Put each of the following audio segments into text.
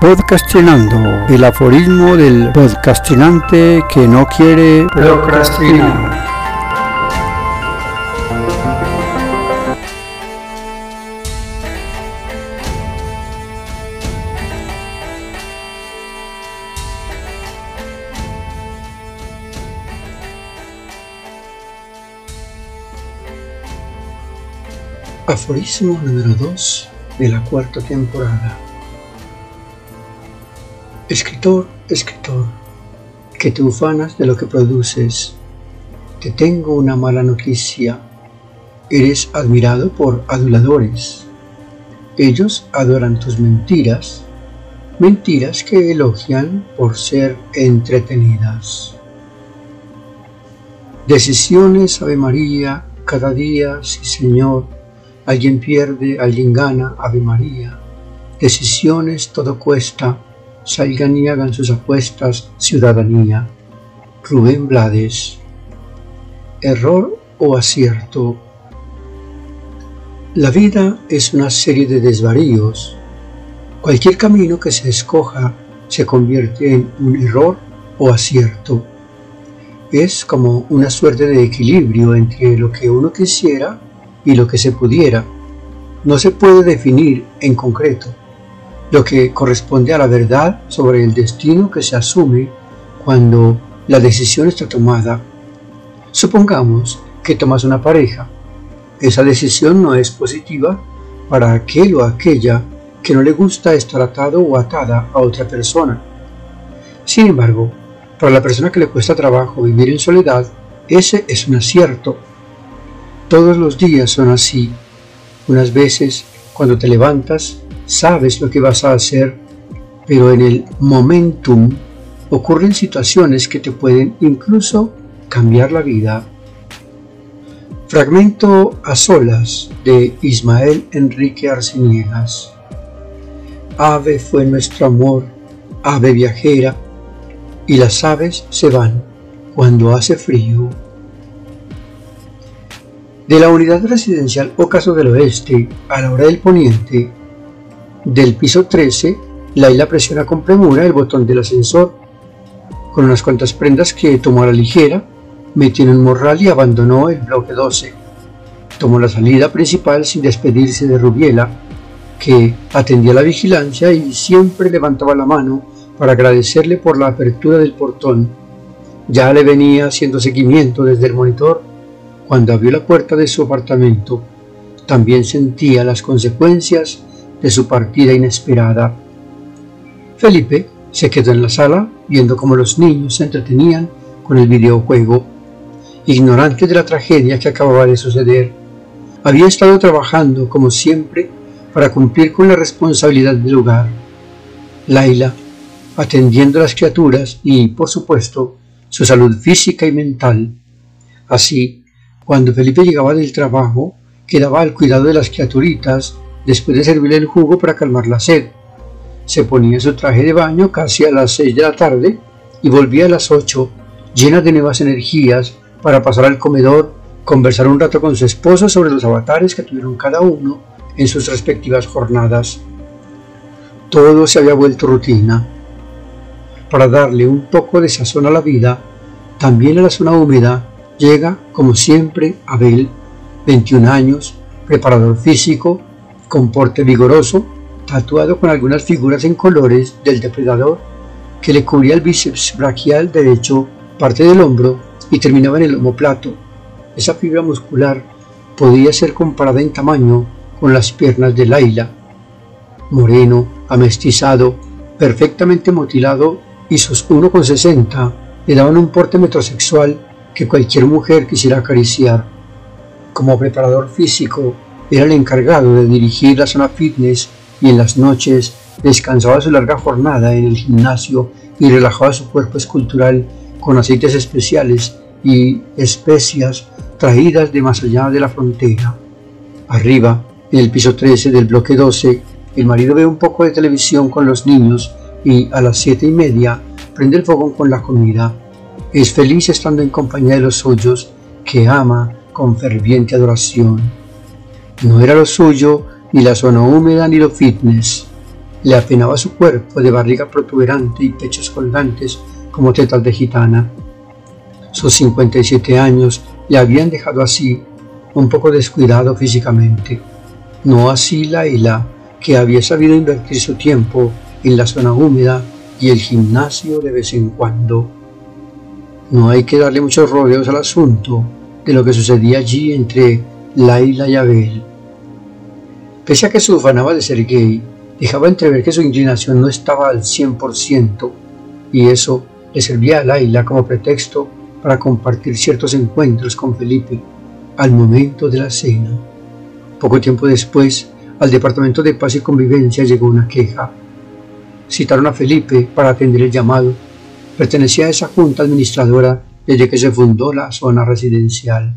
Podcastinando, el aforismo del podcastinante que no quiere procrastinar. Aforismo número 2 de la cuarta temporada. Escritor, escritor, que te ufanas de lo que produces, te tengo una mala noticia. Eres admirado por aduladores. Ellos adoran tus mentiras, mentiras que elogian por ser entretenidas. Decisiones, Ave María, cada día, sí Señor, Alguien pierde, alguien gana, Ave María. Decisiones, todo cuesta. Salgan y hagan sus apuestas, ciudadanía. Rubén Blades. Error o acierto. La vida es una serie de desvaríos. Cualquier camino que se escoja se convierte en un error o acierto. Es como una suerte de equilibrio entre lo que uno quisiera y lo que se pudiera. No se puede definir en concreto lo que corresponde a la verdad sobre el destino que se asume cuando la decisión está tomada. Supongamos que tomas una pareja. Esa decisión no es positiva para aquel o aquella que no le gusta estar atado o atada a otra persona. Sin embargo, para la persona que le cuesta trabajo vivir en soledad, ese es un acierto todos los días son así. Unas veces, cuando te levantas, sabes lo que vas a hacer, pero en el momentum ocurren situaciones que te pueden incluso cambiar la vida. Fragmento a solas de Ismael Enrique Arceniegas. Ave fue nuestro amor, ave viajera, y las aves se van cuando hace frío. De la unidad residencial Ocaso del Oeste a la hora del poniente, del piso 13, Laila presiona con premura el botón del ascensor. Con unas cuantas prendas que tomó a la ligera, metió en un morral y abandonó el bloque 12. Tomó la salida principal sin despedirse de Rubiela, que atendía la vigilancia y siempre levantaba la mano para agradecerle por la apertura del portón. Ya le venía haciendo seguimiento desde el monitor cuando abrió la puerta de su apartamento, también sentía las consecuencias de su partida inesperada. Felipe se quedó en la sala viendo cómo los niños se entretenían con el videojuego, ignorante de la tragedia que acababa de suceder. Había estado trabajando, como siempre, para cumplir con la responsabilidad del hogar. Laila, atendiendo a las criaturas y, por supuesto, su salud física y mental. Así, cuando Felipe llegaba del trabajo, quedaba al cuidado de las criaturitas después de servirle el jugo para calmar la sed. Se ponía su traje de baño casi a las seis de la tarde y volvía a las ocho, llena de nuevas energías, para pasar al comedor, conversar un rato con su esposa sobre los avatares que tuvieron cada uno en sus respectivas jornadas. Todo se había vuelto rutina. Para darle un poco de sazón a la vida, también a la zona húmeda Llega, como siempre, Abel, 21 años, preparador físico, con porte vigoroso, tatuado con algunas figuras en colores del depredador que le cubría el bíceps brachial derecho, parte del hombro y terminaba en el omoplato. Esa fibra muscular podía ser comparada en tamaño con las piernas de Laila. Moreno, amestizado, perfectamente mutilado y sus 1,60 le daban un porte metrosexual que cualquier mujer quisiera acariciar. Como preparador físico, era el encargado de dirigir la zona fitness y en las noches descansaba su larga jornada en el gimnasio y relajaba su cuerpo escultural con aceites especiales y especias traídas de más allá de la frontera. Arriba, en el piso 13 del bloque 12, el marido ve un poco de televisión con los niños y a las siete y media prende el fogón con la comida es feliz estando en compañía de los suyos que ama con ferviente adoración. No era lo suyo ni la zona húmeda ni lo fitness. Le apenaba su cuerpo de barriga protuberante y pechos colgantes como tetas de gitana. Sus 57 años le habían dejado así, un poco descuidado físicamente. No así Laila, que había sabido invertir su tiempo en la zona húmeda y el gimnasio de vez en cuando. No hay que darle muchos rodeos al asunto de lo que sucedía allí entre Laila y Abel. Pese a que se ufanaba de ser gay, dejaba entrever que su inclinación no estaba al 100% y eso le servía a Laila como pretexto para compartir ciertos encuentros con Felipe al momento de la cena. Poco tiempo después, al Departamento de Paz y Convivencia llegó una queja. Citaron a Felipe para atender el llamado. Pertenecía a esa junta administradora desde que se fundó la zona residencial.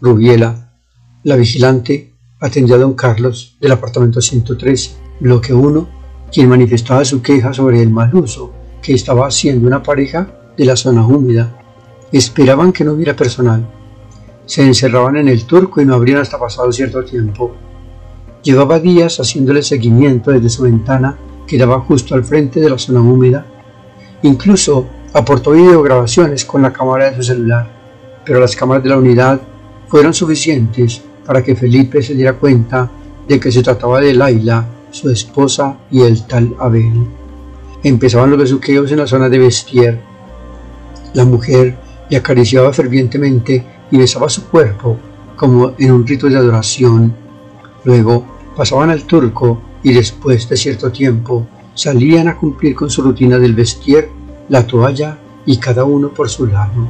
Rubiela, la vigilante, atendió a don Carlos del apartamento 103, bloque 1, quien manifestaba su queja sobre el mal uso que estaba haciendo una pareja de la zona húmeda. Esperaban que no hubiera personal. Se encerraban en el turco y no abrían hasta pasado cierto tiempo. Llevaba días haciéndole seguimiento desde su ventana que daba justo al frente de la zona húmeda. Incluso aportó videograbaciones con la cámara de su celular, pero las cámaras de la unidad fueron suficientes para que Felipe se diera cuenta de que se trataba de Laila, su esposa y el tal Abel. Empezaban los besuqueos en la zona de Vestier. La mujer le acariciaba fervientemente y besaba su cuerpo como en un rito de adoración. Luego pasaban al turco y después de cierto tiempo salían a cumplir con su rutina del vestir, la toalla y cada uno por su lado.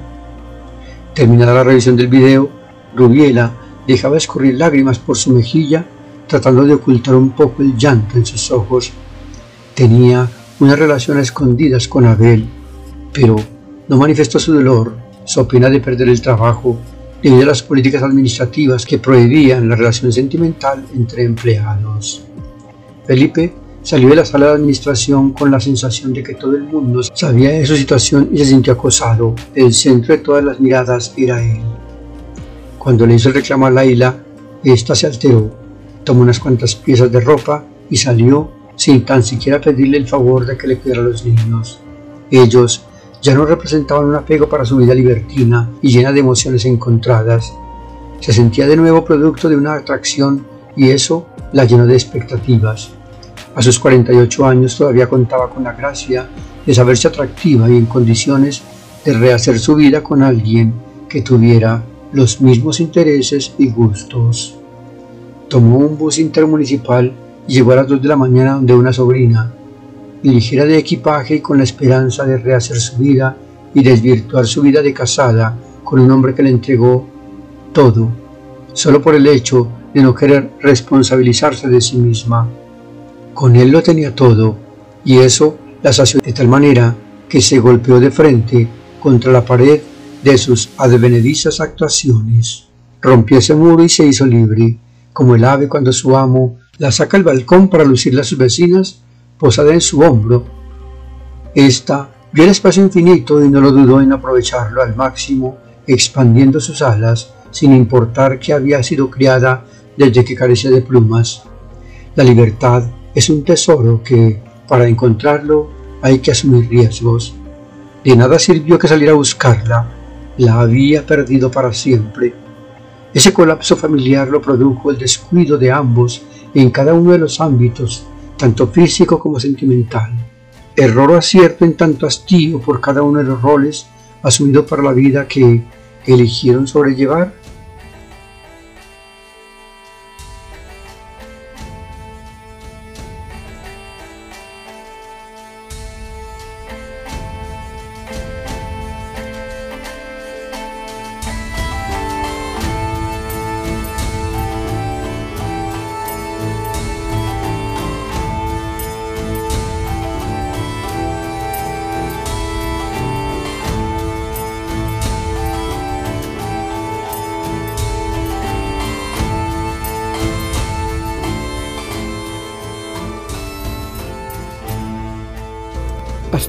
Terminada la revisión del video, Rubiela dejaba escurrir lágrimas por su mejilla, tratando de ocultar un poco el llanto en sus ojos. Tenía una relación a escondidas con Abel, pero no manifestó su dolor, su pena de perder el trabajo debido a las políticas administrativas que prohibían la relación sentimental entre empleados. Felipe salió de la sala de administración con la sensación de que todo el mundo sabía de su situación y se sintió acosado. El centro de todas las miradas era él. Cuando le hizo el reclamo a Laila, ésta se alteró, tomó unas cuantas piezas de ropa y salió sin tan siquiera pedirle el favor de que le cuidara a los niños. Ellos ya no representaban un apego para su vida libertina y llena de emociones encontradas. Se sentía de nuevo producto de una atracción y eso la llenó de expectativas. A sus 48 años todavía contaba con la gracia de saberse atractiva y en condiciones de rehacer su vida con alguien que tuviera los mismos intereses y gustos. Tomó un bus intermunicipal y llegó a las 2 de la mañana donde una sobrina, ligera de equipaje y con la esperanza de rehacer su vida y desvirtuar su vida de casada con un hombre que le entregó todo, solo por el hecho de no querer responsabilizarse de sí misma. Con él lo tenía todo, y eso la sació de tal manera que se golpeó de frente contra la pared de sus advenedizas actuaciones. Rompió ese muro y se hizo libre, como el ave cuando su amo la saca al balcón para lucirle a sus vecinas posada en su hombro. Esta vio el espacio infinito y no lo dudó en aprovecharlo al máximo, expandiendo sus alas, sin importar que había sido criada desde que carecía de plumas. La libertad es un tesoro que, para encontrarlo, hay que asumir riesgos. De nada sirvió que salir a buscarla, la había perdido para siempre. Ese colapso familiar lo produjo el descuido de ambos en cada uno de los ámbitos tanto físico como sentimental. Error o acierto en tanto hastío por cada uno de los roles asumidos para la vida que eligieron sobrellevar